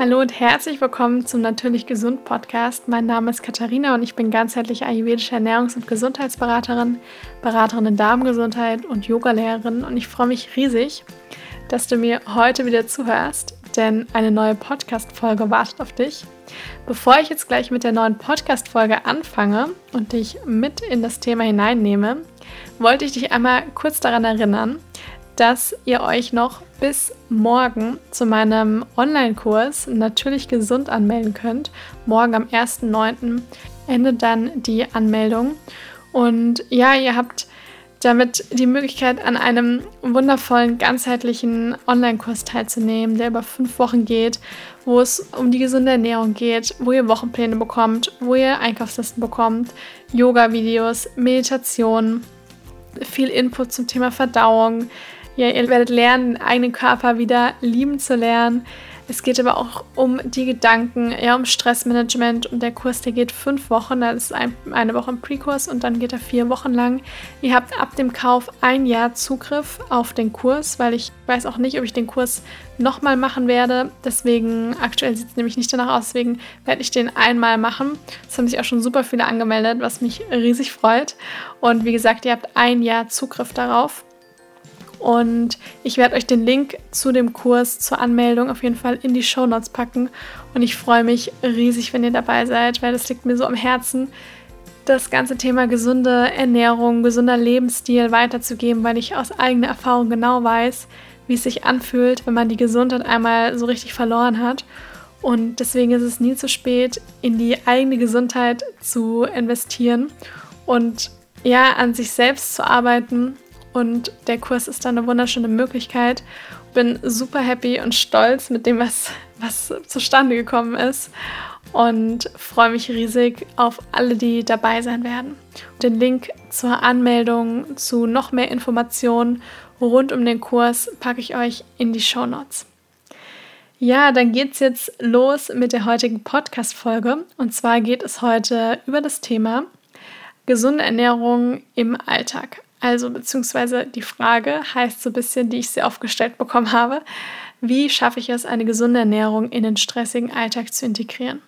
Hallo und herzlich willkommen zum Natürlich Gesund Podcast. Mein Name ist Katharina und ich bin ganzheitliche ayurvedische Ernährungs- und Gesundheitsberaterin, Beraterin in Darmgesundheit und Yogalehrerin und ich freue mich riesig, dass du mir heute wieder zuhörst, denn eine neue Podcast-Folge wartet auf dich. Bevor ich jetzt gleich mit der neuen Podcast-Folge anfange und dich mit in das Thema hineinnehme, wollte ich dich einmal kurz daran erinnern, dass ihr euch noch bis morgen zu meinem Online-Kurs natürlich gesund anmelden könnt. Morgen am 1.9. endet dann die Anmeldung. Und ja, ihr habt damit die Möglichkeit, an einem wundervollen, ganzheitlichen Online-Kurs teilzunehmen, der über fünf Wochen geht, wo es um die gesunde Ernährung geht, wo ihr Wochenpläne bekommt, wo ihr Einkaufslisten bekommt, Yoga-Videos, Meditation, viel Input zum Thema Verdauung, ja, ihr werdet lernen, den eigenen Körper wieder lieben zu lernen. Es geht aber auch um die Gedanken, ja, um Stressmanagement und der Kurs, der geht fünf Wochen, das ist ein, eine Woche im Pre-Kurs und dann geht er vier Wochen lang. Ihr habt ab dem Kauf ein Jahr Zugriff auf den Kurs, weil ich weiß auch nicht, ob ich den Kurs nochmal machen werde. Deswegen, aktuell sieht es nämlich nicht danach aus, deswegen werde ich den einmal machen. Es haben sich auch schon super viele angemeldet, was mich riesig freut. Und wie gesagt, ihr habt ein Jahr Zugriff darauf. Und ich werde euch den Link zu dem Kurs zur Anmeldung auf jeden Fall in die Show Notes packen. Und ich freue mich riesig, wenn ihr dabei seid, weil das liegt mir so am Herzen, das ganze Thema gesunde Ernährung, gesunder Lebensstil weiterzugeben, weil ich aus eigener Erfahrung genau weiß, wie es sich anfühlt, wenn man die Gesundheit einmal so richtig verloren hat. Und deswegen ist es nie zu spät, in die eigene Gesundheit zu investieren und ja, an sich selbst zu arbeiten und der Kurs ist dann eine wunderschöne Möglichkeit. Bin super happy und stolz mit dem, was, was zustande gekommen ist. Und freue mich riesig auf alle, die dabei sein werden. Den Link zur Anmeldung, zu noch mehr Informationen rund um den Kurs packe ich euch in die Show Notes. Ja, dann geht es jetzt los mit der heutigen Podcast-Folge. Und zwar geht es heute über das Thema gesunde Ernährung im Alltag. Also beziehungsweise die Frage heißt so ein bisschen, die ich sehr oft gestellt bekommen habe, wie schaffe ich es, eine gesunde Ernährung in den stressigen Alltag zu integrieren?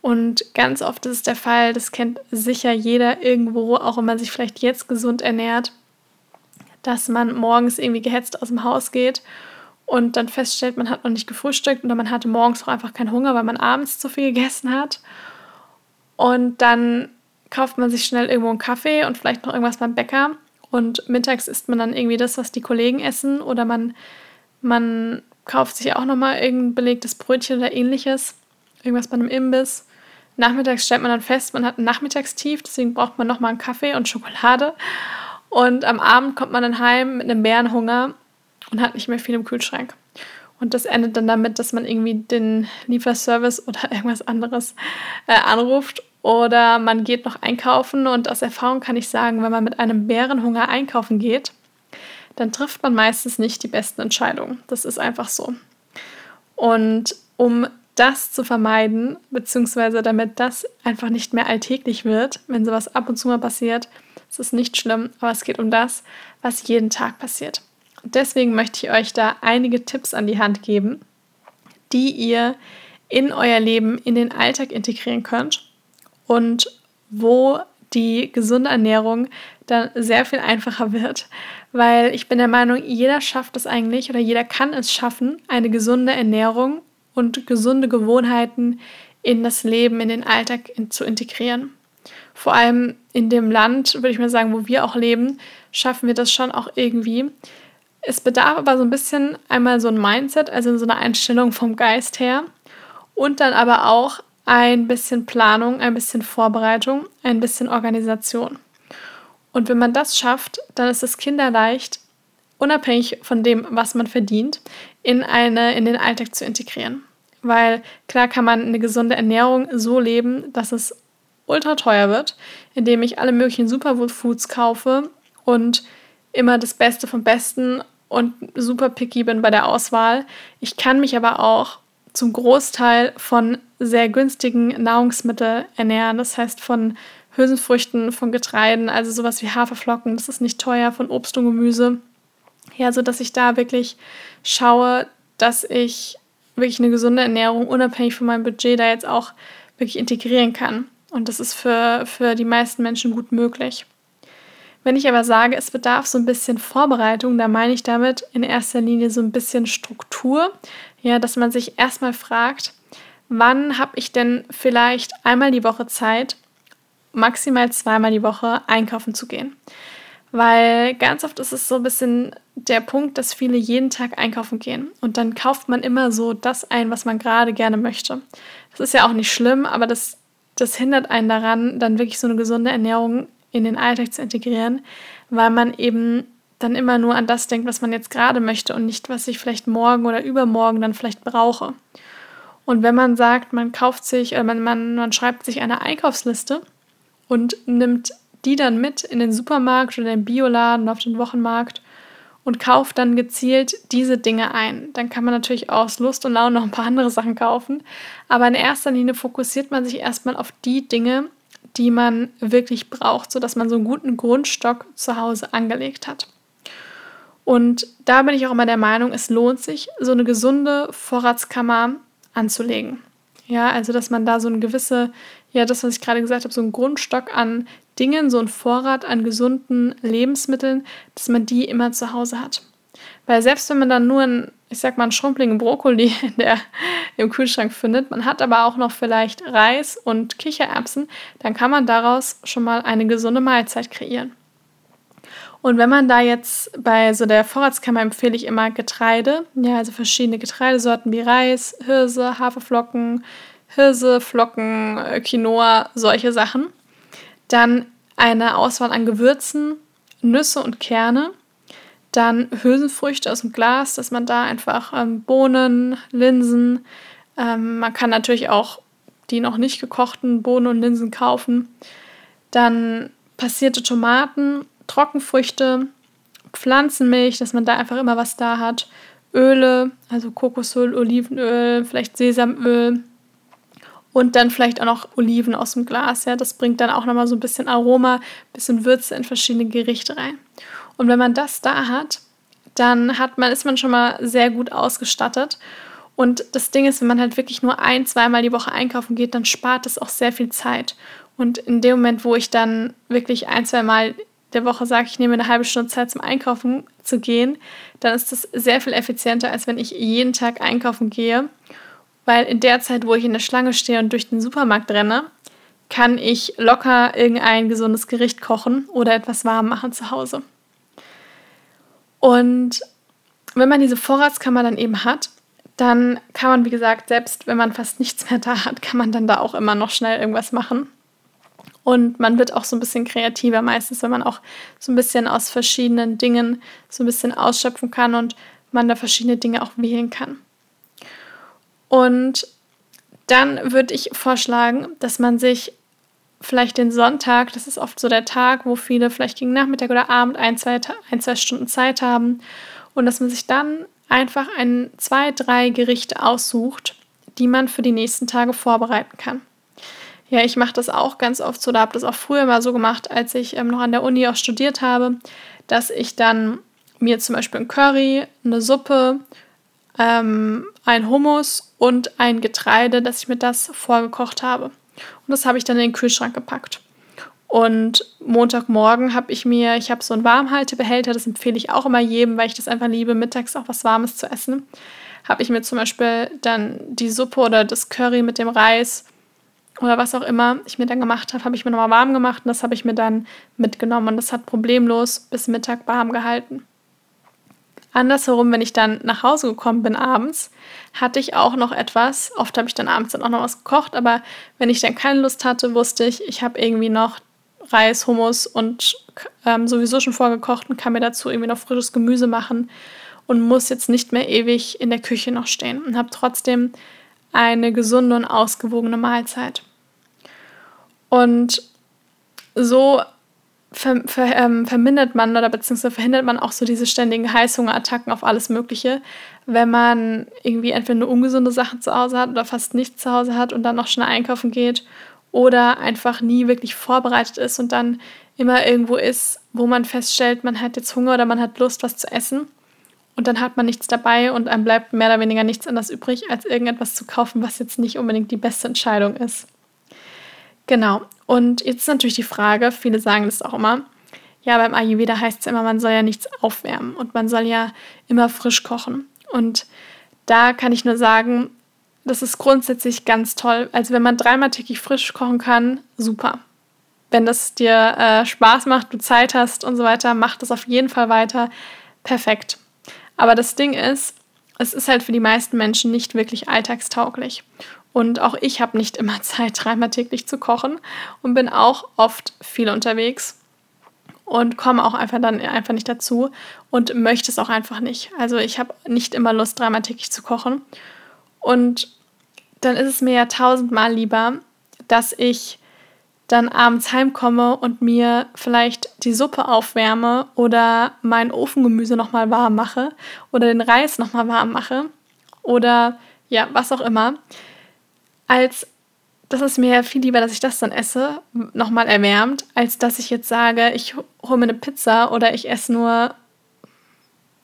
Und ganz oft ist es der Fall, das kennt sicher jeder irgendwo, auch wenn man sich vielleicht jetzt gesund ernährt, dass man morgens irgendwie gehetzt aus dem Haus geht und dann feststellt, man hat noch nicht gefrühstückt oder man hatte morgens auch einfach keinen Hunger, weil man abends zu viel gegessen hat. Und dann kauft man sich schnell irgendwo einen Kaffee und vielleicht noch irgendwas beim Bäcker und mittags isst man dann irgendwie das, was die Kollegen essen oder man, man kauft sich auch nochmal irgendein belegtes Brötchen oder ähnliches, irgendwas bei einem Imbiss. Nachmittags stellt man dann fest, man hat ein Nachmittagstief, deswegen braucht man nochmal einen Kaffee und Schokolade. Und am Abend kommt man dann heim mit einem Bärenhunger und hat nicht mehr viel im Kühlschrank. Und das endet dann damit, dass man irgendwie den Lieferservice oder irgendwas anderes äh, anruft oder man geht noch einkaufen und aus Erfahrung kann ich sagen, wenn man mit einem Bärenhunger einkaufen geht, dann trifft man meistens nicht die besten Entscheidungen. Das ist einfach so. Und um das zu vermeiden, beziehungsweise damit das einfach nicht mehr alltäglich wird, wenn sowas ab und zu mal passiert, ist es nicht schlimm, aber es geht um das, was jeden Tag passiert. Und deswegen möchte ich euch da einige Tipps an die Hand geben, die ihr in euer Leben, in den Alltag integrieren könnt und wo die gesunde Ernährung dann sehr viel einfacher wird, weil ich bin der Meinung, jeder schafft es eigentlich oder jeder kann es schaffen, eine gesunde Ernährung und gesunde Gewohnheiten in das Leben, in den Alltag zu integrieren. Vor allem in dem Land, würde ich mal sagen, wo wir auch leben, schaffen wir das schon auch irgendwie. Es bedarf aber so ein bisschen einmal so ein Mindset, also so eine Einstellung vom Geist her und dann aber auch ein bisschen Planung, ein bisschen Vorbereitung, ein bisschen Organisation. Und wenn man das schafft, dann ist es kinderleicht, unabhängig von dem, was man verdient, in, eine, in den Alltag zu integrieren. Weil klar kann man eine gesunde Ernährung so leben, dass es ultra teuer wird, indem ich alle möglichen Superfoods kaufe und immer das Beste vom Besten und super picky bin bei der Auswahl. Ich kann mich aber auch zum Großteil von sehr günstigen Nahrungsmitteln ernähren. Das heißt von Hülsenfrüchten, von Getreiden, also sowas wie Haferflocken, das ist nicht teuer, von Obst und Gemüse. Ja, so dass ich da wirklich schaue, dass ich wirklich eine gesunde Ernährung unabhängig von meinem Budget da jetzt auch wirklich integrieren kann. Und das ist für, für die meisten Menschen gut möglich. Wenn ich aber sage, es bedarf so ein bisschen Vorbereitung, da meine ich damit in erster Linie so ein bisschen Struktur. Ja, dass man sich erstmal fragt, wann habe ich denn vielleicht einmal die Woche Zeit, maximal zweimal die Woche einkaufen zu gehen. Weil ganz oft ist es so ein bisschen der Punkt, dass viele jeden Tag einkaufen gehen. Und dann kauft man immer so das ein, was man gerade gerne möchte. Das ist ja auch nicht schlimm, aber das, das hindert einen daran, dann wirklich so eine gesunde Ernährung in den Alltag zu integrieren, weil man eben dann immer nur an das denkt, was man jetzt gerade möchte und nicht, was ich vielleicht morgen oder übermorgen dann vielleicht brauche. Und wenn man sagt, man kauft sich oder man, man, man schreibt sich eine Einkaufsliste und nimmt die dann mit in den Supermarkt oder den Bioladen auf den Wochenmarkt und kauft dann gezielt diese Dinge ein. Dann kann man natürlich aus Lust und Laune noch ein paar andere Sachen kaufen. Aber in erster Linie fokussiert man sich erstmal auf die Dinge, die man wirklich braucht, sodass man so einen guten Grundstock zu Hause angelegt hat. Und da bin ich auch immer der Meinung, es lohnt sich, so eine gesunde Vorratskammer anzulegen. Ja, also dass man da so eine gewisse, ja, das, was ich gerade gesagt habe, so einen Grundstock an Dingen, so einen Vorrat an gesunden Lebensmitteln, dass man die immer zu Hause hat. Weil selbst wenn man dann nur einen, ich sag mal, einen schrumpeligen Brokkoli in der, im Kühlschrank findet, man hat aber auch noch vielleicht Reis und Kichererbsen, dann kann man daraus schon mal eine gesunde Mahlzeit kreieren. Und wenn man da jetzt bei so der Vorratskammer empfehle ich immer Getreide, ja, also verschiedene Getreidesorten wie Reis, Hirse, Haferflocken, Hirse, Flocken, äh, Quinoa, solche Sachen. Dann eine Auswahl an Gewürzen, Nüsse und Kerne. Dann Hülsenfrüchte aus dem Glas, dass man da einfach ähm, Bohnen, Linsen, ähm, man kann natürlich auch die noch nicht gekochten Bohnen und Linsen kaufen. Dann passierte Tomaten, Trockenfrüchte, Pflanzenmilch, dass man da einfach immer was da hat. Öle, also Kokosöl, Olivenöl, vielleicht Sesamöl, und dann vielleicht auch noch Oliven aus dem Glas. Ja, das bringt dann auch nochmal so ein bisschen Aroma, ein bisschen Würze in verschiedene Gerichte rein. Und wenn man das da hat, dann hat man, ist man schon mal sehr gut ausgestattet. Und das Ding ist, wenn man halt wirklich nur ein, zweimal die Woche einkaufen geht, dann spart es auch sehr viel Zeit. Und in dem Moment, wo ich dann wirklich ein, zweimal der Woche sage, ich nehme eine halbe Stunde Zeit zum Einkaufen zu gehen, dann ist das sehr viel effizienter, als wenn ich jeden Tag einkaufen gehe weil in der Zeit, wo ich in der Schlange stehe und durch den Supermarkt renne, kann ich locker irgendein gesundes Gericht kochen oder etwas warm machen zu Hause. Und wenn man diese Vorratskammer dann eben hat, dann kann man, wie gesagt, selbst wenn man fast nichts mehr da hat, kann man dann da auch immer noch schnell irgendwas machen. Und man wird auch so ein bisschen kreativer meistens, wenn man auch so ein bisschen aus verschiedenen Dingen so ein bisschen ausschöpfen kann und man da verschiedene Dinge auch wählen kann. Und dann würde ich vorschlagen, dass man sich vielleicht den Sonntag, das ist oft so der Tag, wo viele vielleicht gegen Nachmittag oder Abend ein, zwei, ein, zwei Stunden Zeit haben und dass man sich dann einfach ein, zwei, drei Gerichte aussucht, die man für die nächsten Tage vorbereiten kann. Ja, ich mache das auch ganz oft so, da habe das auch früher mal so gemacht, als ich ähm, noch an der Uni auch studiert habe, dass ich dann mir zum Beispiel ein Curry, eine Suppe ähm, ein Hummus und ein Getreide, dass ich mir das vorgekocht habe. Und das habe ich dann in den Kühlschrank gepackt. Und Montagmorgen habe ich mir, ich habe so einen Warmhaltebehälter, das empfehle ich auch immer jedem, weil ich das einfach liebe, mittags auch was Warmes zu essen. Habe ich mir zum Beispiel dann die Suppe oder das Curry mit dem Reis oder was auch immer ich mir dann gemacht habe, habe ich mir nochmal warm gemacht und das habe ich mir dann mitgenommen und das hat problemlos bis Mittag warm gehalten. Andersherum, wenn ich dann nach Hause gekommen bin abends, hatte ich auch noch etwas. Oft habe ich dann abends dann auch noch was gekocht, aber wenn ich dann keine Lust hatte, wusste ich, ich habe irgendwie noch Reis, Hummus und ähm, sowieso schon vorgekocht und kann mir dazu irgendwie noch frisches Gemüse machen und muss jetzt nicht mehr ewig in der Küche noch stehen und habe trotzdem eine gesunde und ausgewogene Mahlzeit. Und so ver, ver, ähm, vermindert man oder beziehungsweise verhindert man auch so diese ständigen Heißhungerattacken auf alles Mögliche, wenn man irgendwie entweder eine ungesunde Sachen zu Hause hat oder fast nichts zu Hause hat und dann noch schnell einkaufen geht oder einfach nie wirklich vorbereitet ist und dann immer irgendwo ist, wo man feststellt, man hat jetzt Hunger oder man hat Lust, was zu essen und dann hat man nichts dabei und einem bleibt mehr oder weniger nichts anderes übrig, als irgendetwas zu kaufen, was jetzt nicht unbedingt die beste Entscheidung ist. Genau. Und jetzt ist natürlich die Frage, viele sagen das auch immer, ja, beim Ayurveda heißt es immer, man soll ja nichts aufwärmen und man soll ja immer frisch kochen. Und da kann ich nur sagen, das ist grundsätzlich ganz toll. Also wenn man dreimal täglich frisch kochen kann, super. Wenn das dir äh, Spaß macht, du Zeit hast und so weiter, mach das auf jeden Fall weiter. Perfekt. Aber das Ding ist, es ist halt für die meisten Menschen nicht wirklich alltagstauglich. Und auch ich habe nicht immer Zeit, dreimal täglich zu kochen und bin auch oft viel unterwegs und komme auch einfach dann einfach nicht dazu und möchte es auch einfach nicht. Also ich habe nicht immer Lust, dreimal täglich zu kochen. Und dann ist es mir ja tausendmal lieber, dass ich dann abends heimkomme und mir vielleicht die Suppe aufwärme oder mein Ofengemüse nochmal warm mache oder den Reis nochmal warm mache oder ja, was auch immer, als das ist mir viel lieber, dass ich das dann esse, nochmal erwärmt, als dass ich jetzt sage, ich hole mir eine Pizza oder ich esse nur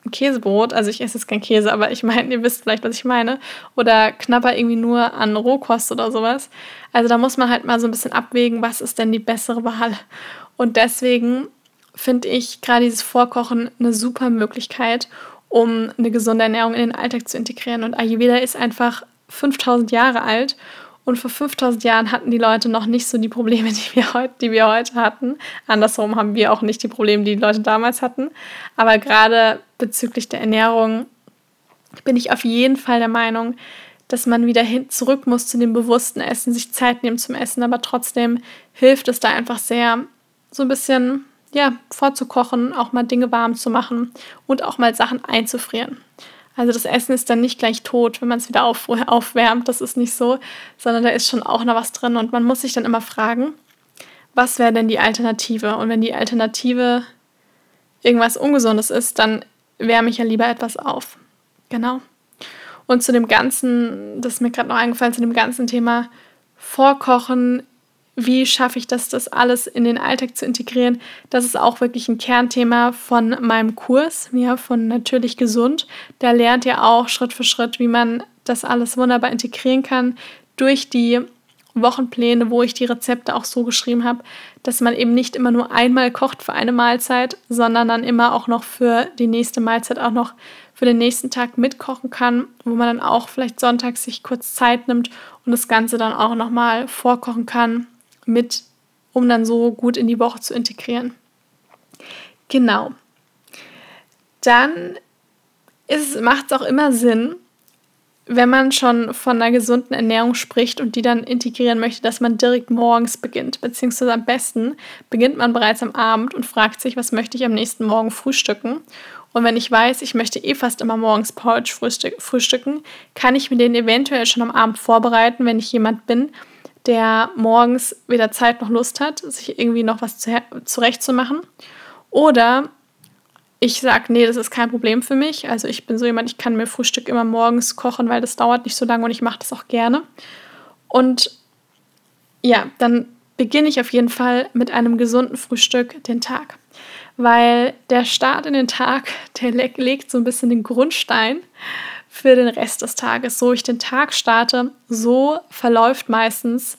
ein Käsebrot. Also ich esse jetzt kein Käse, aber ich meine, ihr wisst vielleicht, was ich meine. Oder knapper irgendwie nur an Rohkost oder sowas. Also da muss man halt mal so ein bisschen abwägen, was ist denn die bessere Wahl. Und deswegen finde ich gerade dieses Vorkochen eine super Möglichkeit, um eine gesunde Ernährung in den Alltag zu integrieren. Und Ayurveda ist einfach 5000 Jahre alt und vor 5000 Jahren hatten die Leute noch nicht so die Probleme, die wir, heute, die wir heute hatten. Andersrum haben wir auch nicht die Probleme, die die Leute damals hatten. Aber gerade bezüglich der Ernährung bin ich auf jeden Fall der Meinung, dass man wieder hin zurück muss zu dem bewussten Essen, sich Zeit nehmen zum Essen, aber trotzdem hilft es da einfach sehr, so ein bisschen ja, vorzukochen, auch mal Dinge warm zu machen und auch mal Sachen einzufrieren. Also das Essen ist dann nicht gleich tot, wenn man es wieder auf, aufwärmt. Das ist nicht so, sondern da ist schon auch noch was drin. Und man muss sich dann immer fragen, was wäre denn die Alternative? Und wenn die Alternative irgendwas Ungesundes ist, dann wärme ich ja lieber etwas auf. Genau. Und zu dem ganzen, das ist mir gerade noch eingefallen, zu dem ganzen Thema Vorkochen wie schaffe ich das, das alles in den Alltag zu integrieren? Das ist auch wirklich ein Kernthema von meinem Kurs, ja, von Natürlich Gesund. Da lernt ihr auch Schritt für Schritt, wie man das alles wunderbar integrieren kann durch die Wochenpläne, wo ich die Rezepte auch so geschrieben habe, dass man eben nicht immer nur einmal kocht für eine Mahlzeit, sondern dann immer auch noch für die nächste Mahlzeit auch noch für den nächsten Tag mitkochen kann, wo man dann auch vielleicht sonntags sich kurz Zeit nimmt und das Ganze dann auch nochmal vorkochen kann mit, um dann so gut in die Woche zu integrieren. Genau. Dann macht es auch immer Sinn, wenn man schon von einer gesunden Ernährung spricht und die dann integrieren möchte, dass man direkt morgens beginnt. Beziehungsweise am besten beginnt man bereits am Abend und fragt sich, was möchte ich am nächsten Morgen frühstücken. Und wenn ich weiß, ich möchte eh fast immer morgens Porridge frühstücken, kann ich mir den eventuell schon am Abend vorbereiten, wenn ich jemand bin, der morgens weder Zeit noch Lust hat, sich irgendwie noch was zurechtzumachen. Oder ich sage, nee, das ist kein Problem für mich. Also ich bin so jemand, ich kann mir Frühstück immer morgens kochen, weil das dauert nicht so lange und ich mache das auch gerne. Und ja, dann beginne ich auf jeden Fall mit einem gesunden Frühstück den Tag. Weil der Start in den Tag, der legt so ein bisschen den Grundstein für den Rest des Tages. So ich den Tag starte, so verläuft meistens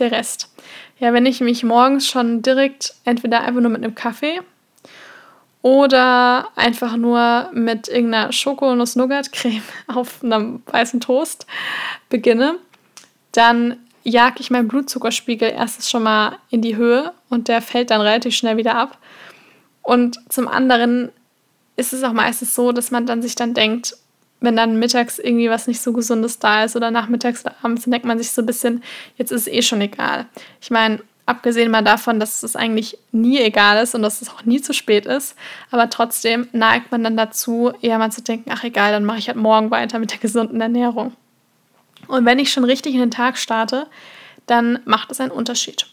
der Rest. Ja, wenn ich mich morgens schon direkt entweder einfach nur mit einem Kaffee oder einfach nur mit irgendeiner Schokonuss-Nougat-Creme auf einem weißen Toast beginne, dann jage ich meinen Blutzuckerspiegel erstens schon mal in die Höhe und der fällt dann relativ schnell wieder ab. Und zum anderen ist es auch meistens so, dass man dann sich dann denkt, wenn dann mittags irgendwie was nicht so Gesundes da ist oder nachmittags oder abends, dann denkt man sich so ein bisschen, jetzt ist es eh schon egal. Ich meine, abgesehen mal davon, dass es eigentlich nie egal ist und dass es auch nie zu spät ist, aber trotzdem neigt man dann dazu, eher mal zu denken, ach egal, dann mache ich halt morgen weiter mit der gesunden Ernährung. Und wenn ich schon richtig in den Tag starte, dann macht es einen Unterschied.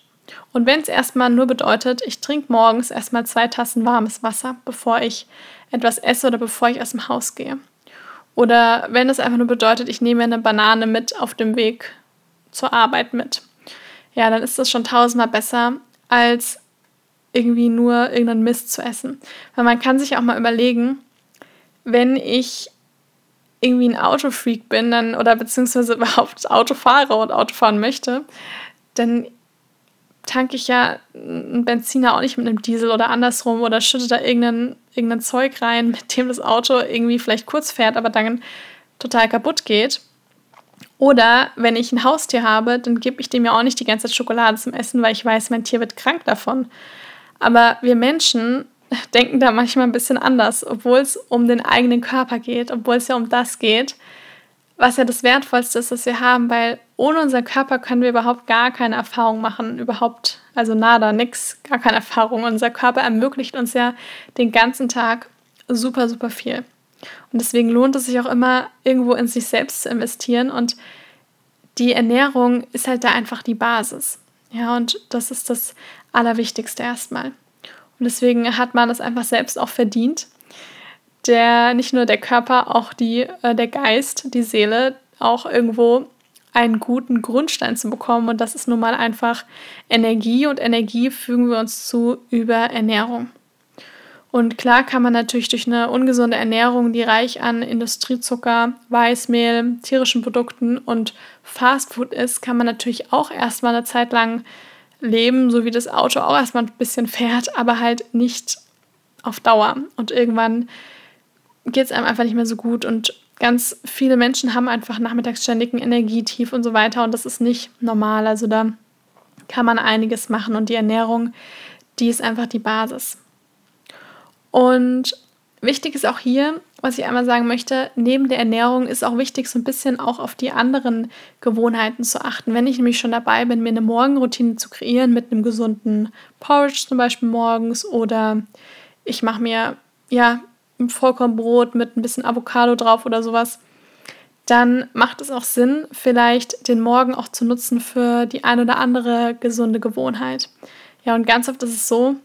Und wenn es erstmal nur bedeutet, ich trinke morgens erstmal zwei Tassen warmes Wasser, bevor ich etwas esse oder bevor ich aus dem Haus gehe, oder wenn es einfach nur bedeutet, ich nehme eine Banane mit auf dem Weg zur Arbeit mit. Ja, dann ist das schon tausendmal besser, als irgendwie nur irgendeinen Mist zu essen. Weil man kann sich auch mal überlegen, wenn ich irgendwie ein Autofreak bin, dann oder beziehungsweise überhaupt Auto fahre und Auto fahren möchte, dann tanke ich ja einen Benziner auch nicht mit einem Diesel oder andersrum oder schütte da irgendein, irgendein Zeug rein, mit dem das Auto irgendwie vielleicht kurz fährt, aber dann total kaputt geht. Oder wenn ich ein Haustier habe, dann gebe ich dem ja auch nicht die ganze Zeit Schokolade zum Essen, weil ich weiß, mein Tier wird krank davon. Aber wir Menschen denken da manchmal ein bisschen anders, obwohl es um den eigenen Körper geht, obwohl es ja um das geht, was ja das Wertvollste ist, was wir haben, weil ohne unseren Körper können wir überhaupt gar keine Erfahrung machen, überhaupt, also nada, nix, gar keine Erfahrung. Unser Körper ermöglicht uns ja den ganzen Tag super, super viel. Und deswegen lohnt es sich auch immer, irgendwo in sich selbst zu investieren. Und die Ernährung ist halt da einfach die Basis. Ja, und das ist das Allerwichtigste erstmal. Und deswegen hat man das einfach selbst auch verdient. Der, nicht nur der Körper, auch die, äh, der Geist, die Seele, auch irgendwo einen guten Grundstein zu bekommen. Und das ist nun mal einfach Energie. Und Energie fügen wir uns zu über Ernährung. Und klar kann man natürlich durch eine ungesunde Ernährung, die reich an Industriezucker, Weißmehl, tierischen Produkten und Fastfood ist, kann man natürlich auch erstmal eine Zeit lang leben, so wie das Auto auch erstmal ein bisschen fährt, aber halt nicht auf Dauer. Und irgendwann geht es einem einfach nicht mehr so gut und ganz viele Menschen haben einfach nachmittags ständigen Energietief und so weiter und das ist nicht normal. Also da kann man einiges machen und die Ernährung, die ist einfach die Basis. Und wichtig ist auch hier, was ich einmal sagen möchte, neben der Ernährung ist auch wichtig, so ein bisschen auch auf die anderen Gewohnheiten zu achten. Wenn ich nämlich schon dabei bin, mir eine Morgenroutine zu kreieren mit einem gesunden Porridge zum Beispiel morgens oder ich mache mir ja Vollkornbrot mit ein bisschen Avocado drauf oder sowas, dann macht es auch Sinn, vielleicht den Morgen auch zu nutzen für die ein oder andere gesunde Gewohnheit. Ja, und ganz oft ist es so,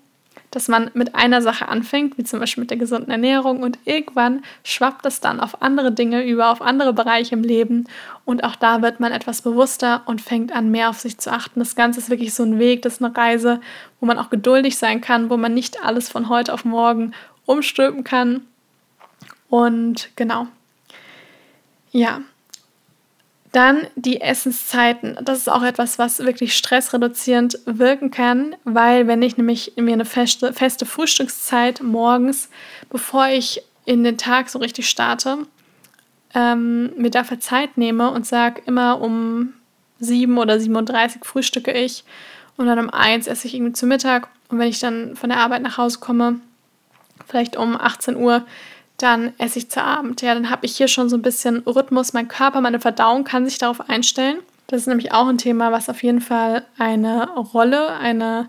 dass man mit einer Sache anfängt, wie zum Beispiel mit der gesunden Ernährung und irgendwann schwappt es dann auf andere Dinge über, auf andere Bereiche im Leben und auch da wird man etwas bewusster und fängt an, mehr auf sich zu achten. Das Ganze ist wirklich so ein Weg, das ist eine Reise, wo man auch geduldig sein kann, wo man nicht alles von heute auf morgen umstülpen kann. Und genau. Ja, dann die Essenszeiten. Das ist auch etwas, was wirklich stressreduzierend wirken kann, weil wenn ich nämlich mir eine feste, feste Frühstückszeit morgens, bevor ich in den Tag so richtig starte, ähm, mir dafür Zeit nehme und sage, immer um 7 oder 37 frühstücke ich und dann um 1 esse ich irgendwie zu Mittag und wenn ich dann von der Arbeit nach Hause komme, vielleicht um 18 Uhr, dann esse ich zu Abend. Ja, dann habe ich hier schon so ein bisschen Rhythmus. Mein Körper, meine Verdauung kann sich darauf einstellen. Das ist nämlich auch ein Thema, was auf jeden Fall eine Rolle, eine,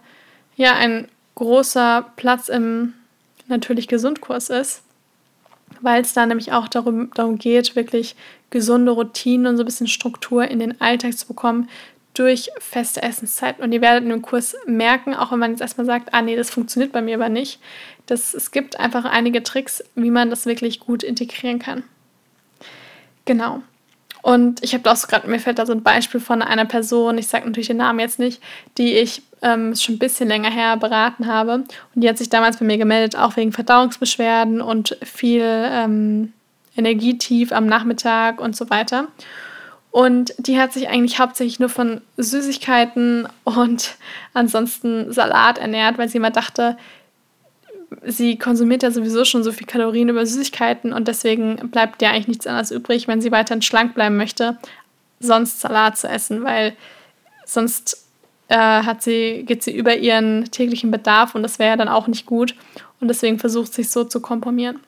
ja, ein großer Platz im natürlich Gesundkurs ist, weil es da nämlich auch darum, darum geht, wirklich gesunde Routinen und so ein bisschen Struktur in den Alltag zu bekommen durch feste Essenszeiten. Und ihr werdet dem Kurs merken, auch wenn man jetzt erstmal sagt, ah nee, das funktioniert bei mir aber nicht, dass es gibt einfach einige Tricks, wie man das wirklich gut integrieren kann. Genau. Und ich habe da auch gerade, mir fällt da so ein Beispiel von einer Person, ich sage natürlich den Namen jetzt nicht, die ich ähm, schon ein bisschen länger her beraten habe. Und die hat sich damals bei mir gemeldet, auch wegen Verdauungsbeschwerden und viel ähm, Energietief am Nachmittag und so weiter. Und die hat sich eigentlich hauptsächlich nur von Süßigkeiten und ansonsten Salat ernährt, weil sie immer dachte, sie konsumiert ja sowieso schon so viel Kalorien über Süßigkeiten und deswegen bleibt ja eigentlich nichts anderes übrig, wenn sie weiterhin schlank bleiben möchte, sonst Salat zu essen, weil sonst äh, hat sie, geht sie über ihren täglichen Bedarf und das wäre ja dann auch nicht gut und deswegen versucht sie sich so zu komprimieren.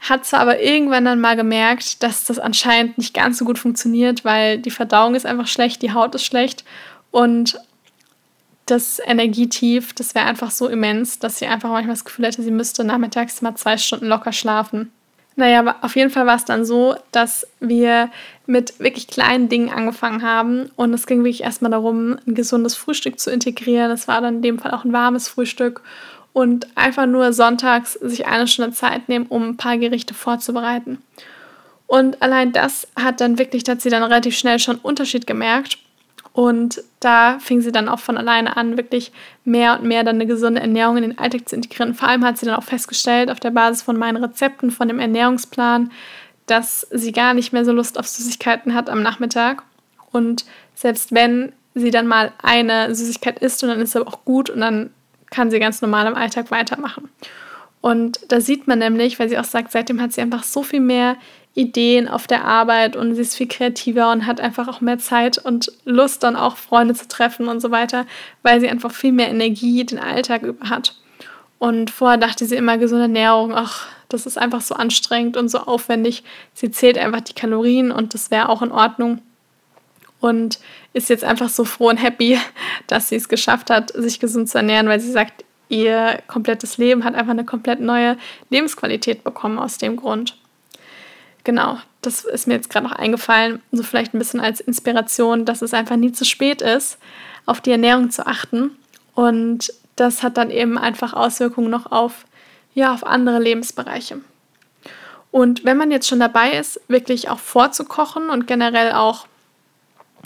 Hat zwar aber irgendwann dann mal gemerkt, dass das anscheinend nicht ganz so gut funktioniert, weil die Verdauung ist einfach schlecht, die Haut ist schlecht und das Energietief, das wäre einfach so immens, dass sie einfach manchmal das Gefühl hätte, sie müsste nachmittags mal zwei Stunden locker schlafen. Naja, aber auf jeden Fall war es dann so, dass wir mit wirklich kleinen Dingen angefangen haben und es ging wirklich erstmal darum, ein gesundes Frühstück zu integrieren. Es war dann in dem Fall auch ein warmes Frühstück und einfach nur sonntags sich eine Stunde Zeit nehmen, um ein paar Gerichte vorzubereiten. Und allein das hat dann wirklich, hat sie dann relativ schnell schon Unterschied gemerkt Und da fing sie dann auch von alleine an, wirklich mehr und mehr dann eine gesunde Ernährung in den Alltag zu integrieren. Vor allem hat sie dann auch festgestellt, auf der Basis von meinen Rezepten, von dem Ernährungsplan, dass sie gar nicht mehr so Lust auf Süßigkeiten hat am Nachmittag. Und selbst wenn sie dann mal eine Süßigkeit isst und dann ist es aber auch gut und dann kann sie ganz normal im Alltag weitermachen. Und da sieht man nämlich, weil sie auch sagt, seitdem hat sie einfach so viel mehr Ideen auf der Arbeit und sie ist viel kreativer und hat einfach auch mehr Zeit und Lust, dann auch Freunde zu treffen und so weiter, weil sie einfach viel mehr Energie den Alltag über hat. Und vorher dachte sie immer, gesunde Ernährung, ach, das ist einfach so anstrengend und so aufwendig. Sie zählt einfach die Kalorien und das wäre auch in Ordnung. Und ist jetzt einfach so froh und happy, dass sie es geschafft hat, sich gesund zu ernähren, weil sie sagt, ihr komplettes Leben hat einfach eine komplett neue Lebensqualität bekommen aus dem Grund. Genau, das ist mir jetzt gerade noch eingefallen, so vielleicht ein bisschen als Inspiration, dass es einfach nie zu spät ist, auf die Ernährung zu achten. Und das hat dann eben einfach Auswirkungen noch auf, ja, auf andere Lebensbereiche. Und wenn man jetzt schon dabei ist, wirklich auch vorzukochen und generell auch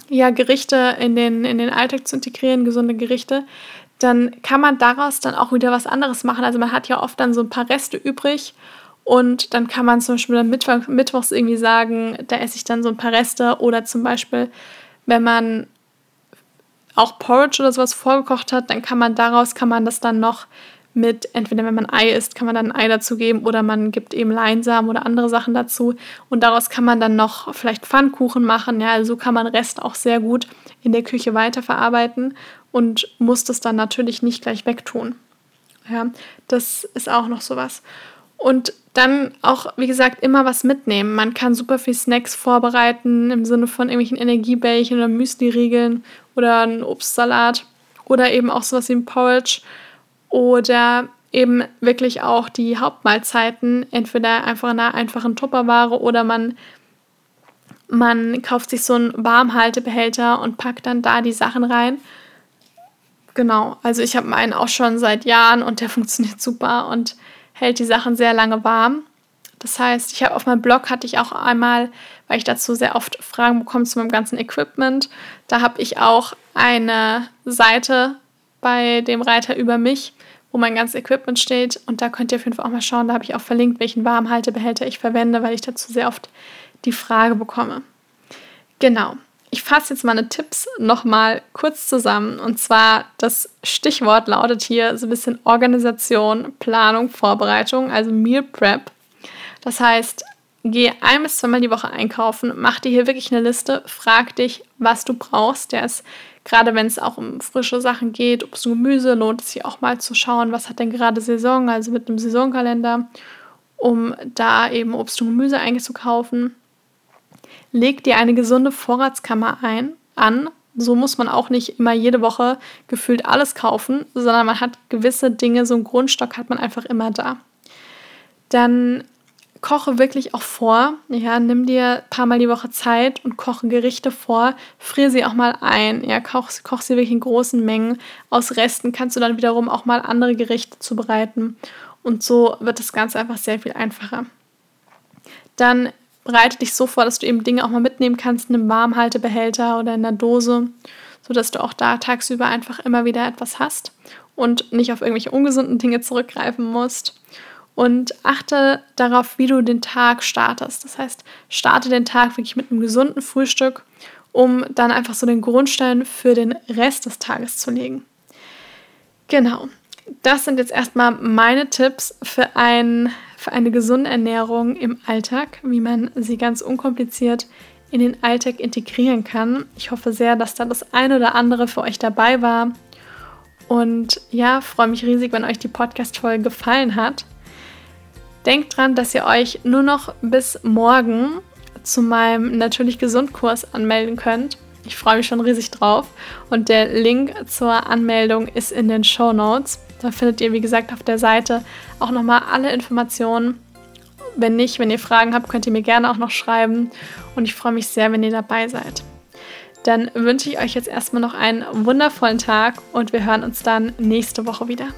ja, Gerichte in den, in den Alltag zu integrieren, gesunde Gerichte, dann kann man daraus dann auch wieder was anderes machen. Also man hat ja oft dann so ein paar Reste übrig und dann kann man zum Beispiel am Mittwoch, Mittwochs irgendwie sagen, da esse ich dann so ein paar Reste oder zum Beispiel, wenn man auch Porridge oder sowas vorgekocht hat, dann kann man daraus, kann man das dann noch mit, entweder wenn man Ei isst, kann man dann Ei dazugeben oder man gibt eben Leinsamen oder andere Sachen dazu und daraus kann man dann noch vielleicht Pfannkuchen machen, ja, also so kann man Rest auch sehr gut in der Küche weiterverarbeiten und muss das dann natürlich nicht gleich wegtun. Ja, das ist auch noch sowas. Und dann auch, wie gesagt, immer was mitnehmen. Man kann super viel Snacks vorbereiten im Sinne von irgendwelchen Energiebällchen oder Müsli-Riegeln oder einen Obstsalat oder eben auch sowas wie ein Porridge oder eben wirklich auch die Hauptmahlzeiten, entweder einfach in einer einfachen Tupperware oder man, man kauft sich so einen Warmhaltebehälter und packt dann da die Sachen rein. Genau, also ich habe meinen auch schon seit Jahren und der funktioniert super und hält die Sachen sehr lange warm. Das heißt, ich habe auf meinem Blog hatte ich auch einmal, weil ich dazu sehr oft Fragen bekomme zu meinem ganzen Equipment, da habe ich auch eine Seite bei dem Reiter über mich, wo mein ganzes Equipment steht. Und da könnt ihr auf jeden Fall auch mal schauen. Da habe ich auch verlinkt, welchen Warmhaltebehälter ich verwende, weil ich dazu sehr oft die Frage bekomme. Genau. Ich fasse jetzt meine Tipps nochmal kurz zusammen. Und zwar das Stichwort lautet hier so ein bisschen Organisation, Planung, Vorbereitung, also Meal Prep. Das heißt, geh ein bis zweimal die Woche einkaufen, mach dir hier wirklich eine Liste, frag dich, was du brauchst. Der ist Gerade wenn es auch um frische Sachen geht, Obst und Gemüse, lohnt es sich auch mal zu schauen, was hat denn gerade Saison, also mit einem Saisonkalender, um da eben Obst und Gemüse einzukaufen. Leg dir eine gesunde Vorratskammer ein, an. So muss man auch nicht immer jede Woche gefühlt alles kaufen, sondern man hat gewisse Dinge, so einen Grundstock hat man einfach immer da. Dann koche wirklich auch vor. Ja, nimm dir ein paar Mal die Woche Zeit und koche Gerichte vor. Friere sie auch mal ein. Ja, koch, koch sie wirklich in großen Mengen. Aus Resten kannst du dann wiederum auch mal andere Gerichte zubereiten. Und so wird das Ganze einfach sehr viel einfacher. Dann bereite dich so vor, dass du eben Dinge auch mal mitnehmen kannst in einem Warmhaltebehälter oder in einer Dose, sodass du auch da tagsüber einfach immer wieder etwas hast und nicht auf irgendwelche ungesunden Dinge zurückgreifen musst und achte darauf, wie du den Tag startest. Das heißt, starte den Tag wirklich mit einem gesunden Frühstück, um dann einfach so den Grundstein für den Rest des Tages zu legen. Genau. Das sind jetzt erstmal meine Tipps für, ein, für eine gesunde Ernährung im Alltag, wie man sie ganz unkompliziert in den Alltag integrieren kann. Ich hoffe sehr, dass da das eine oder andere für euch dabei war. Und ja, freue mich riesig, wenn euch die Podcast-Folge gefallen hat. Denkt dran, dass ihr euch nur noch bis morgen zu meinem Natürlich Gesund Kurs anmelden könnt. Ich freue mich schon riesig drauf. Und der Link zur Anmeldung ist in den Show Notes. Da findet ihr, wie gesagt, auf der Seite auch nochmal alle Informationen. Wenn nicht, wenn ihr Fragen habt, könnt ihr mir gerne auch noch schreiben. Und ich freue mich sehr, wenn ihr dabei seid. Dann wünsche ich euch jetzt erstmal noch einen wundervollen Tag und wir hören uns dann nächste Woche wieder.